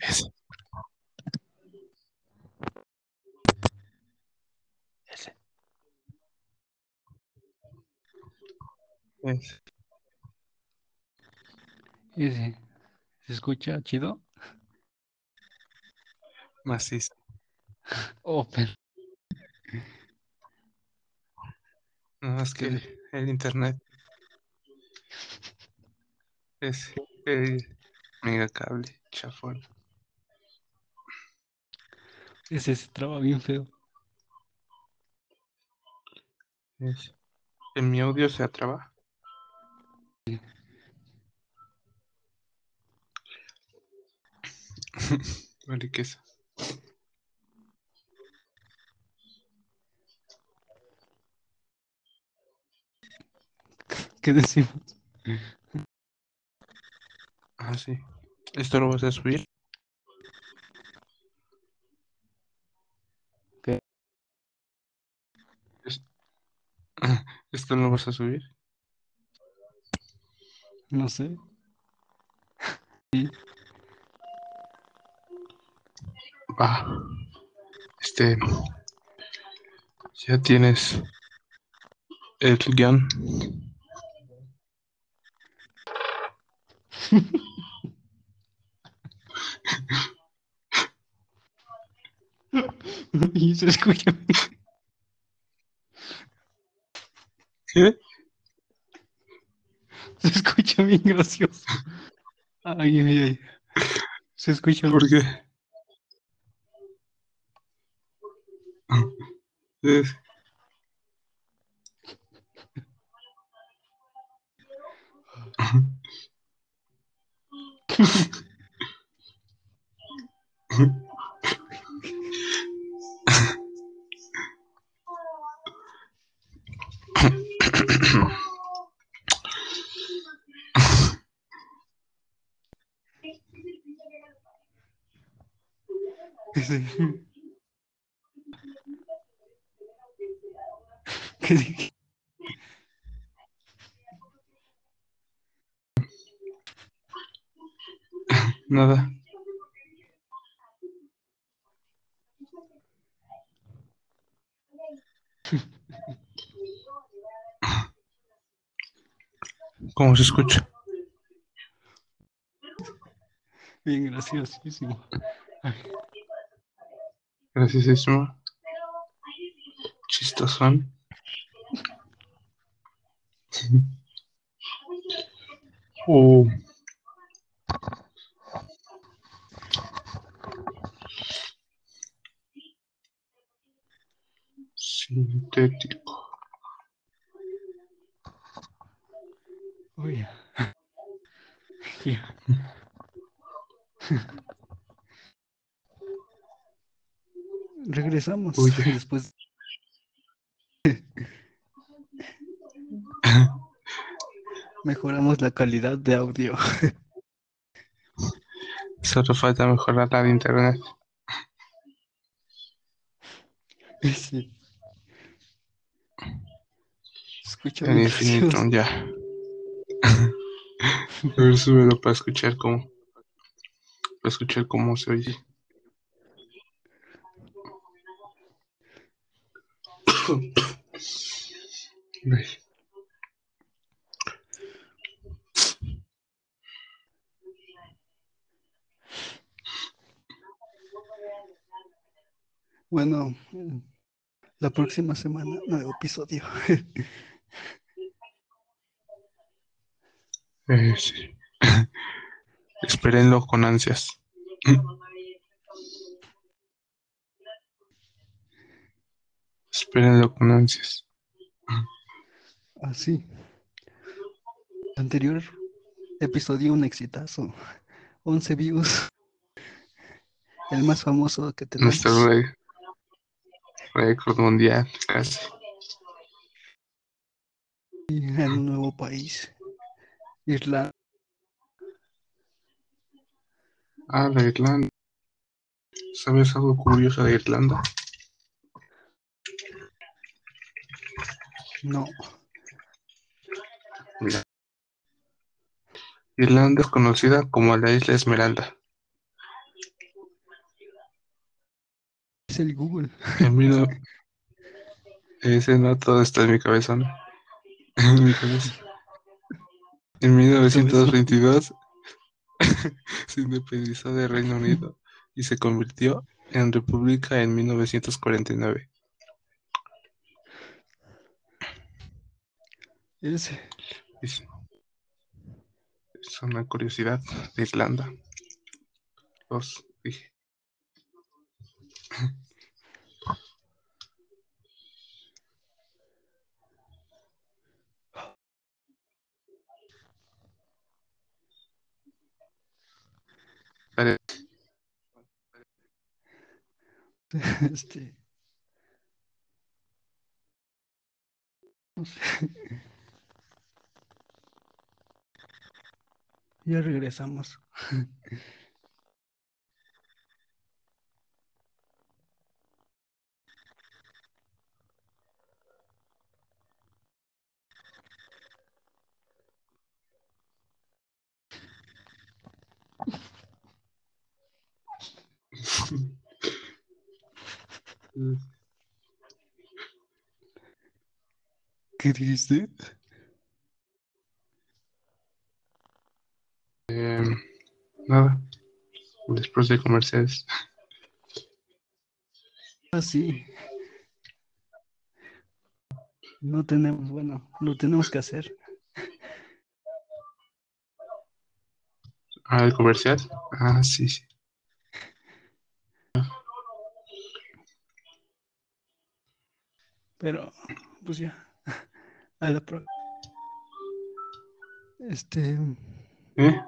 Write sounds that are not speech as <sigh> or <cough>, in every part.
Ese. Ese. Ese. Ese. ¿Se escucha chido? Macizo. Pero No, es que el internet es el megacable chafón. ese se traba bien feo. Es- En mi audio se atraba. <laughs> Vale, queso. ¿Qué decimos? Ah, sí. ¿Esto lo vas a subir? ¿Qué? Es- Ah, <laughs> ¿Esto lo vas a subir? No sé. <laughs> Va. Este. Ya tienes el guion. <laughs> Se escucha, ¿Qué? se escucha bien gracioso. Ay, ay, ay. Se escucha ¿Por qué? Es- <laughs> <laughs> Sí. ¿Qué? Nada. ¿Cómo se escucha? Bien graciosísimo. Ay, Graciosísimo. Chistosón. Oh. Sintético. uy. <laughs> Ya. Regresamos después. <laughs> Mejoramos la calidad de audio. <laughs> Solo falta mejorar la de internet. Sí. Escucha El infinito, ya. <laughs> A ver, súbelo para escuchar cómo. Para escuchar cómo se oye. Bueno, la próxima semana, nuevo episodio. <laughs> Eh, sí. <laughs> Espérenlo con ansias. <laughs> Espérenlo con ansias. Así. Anterior episodio, un exitazo. 11 views. El más famoso que tenemos. Nuestro récord mundial, casi. en un nuevo país. Irlanda. Ah, la Irlanda. ¿Sabes algo curioso de Irlanda? No. Mira. Irlanda es conocida como la Isla Esmeralda. Es el Google. No- Ese no todo está en mi cabeza, ¿no? En mi cabeza. En 1922 <laughs> se independizó del Reino Unido y se convirtió en república en 1949. Es, Es, es una curiosidad de Irlanda. Dos, dije. <laughs> Este. no sé. Ya regresamos. <laughs> ¿Qué dijiste? Em, nada. Después de comerciales. Ah, sí. No tenemos, bueno, lo tenemos que hacer. Ah, el comercial. Ah, sí, sí. Pero, pues ya. A la pro. Este. ¿Eh?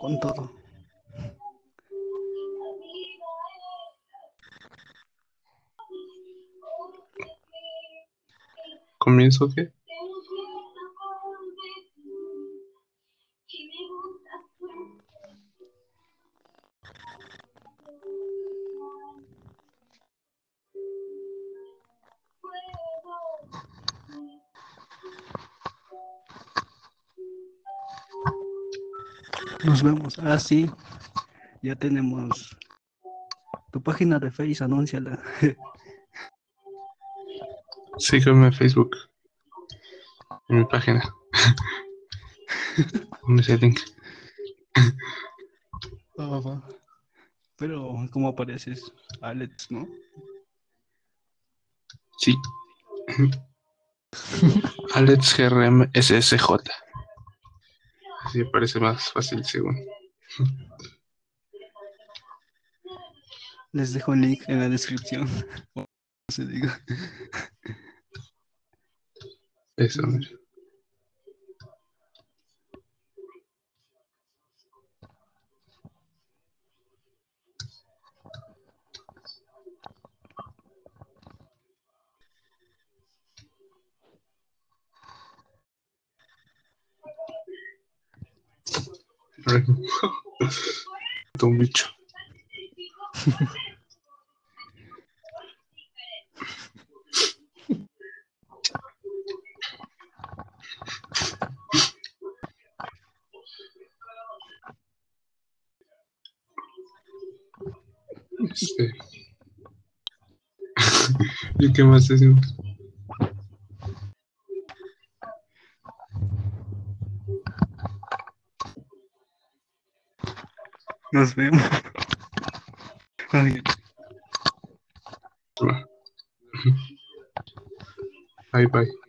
Con todo. ¿Comienzo qué? Nos vemos. Ah, sí. Ya tenemos tu página de Face, anúnciala. <laughs> Sígueme en Facebook. En mi página. <laughs> ¿Dónde el link? Pero, ¿cómo apareces? Alex, ¿no? Sí. <laughs> Alex GRM SSJ. Así parece más fácil según. Les dejo el link en la descripción. <laughs> No se diga. Eso, mira. Un bicho. Este. <laughs> ¿Y qué más decimos? Nos vemos. Bye bye.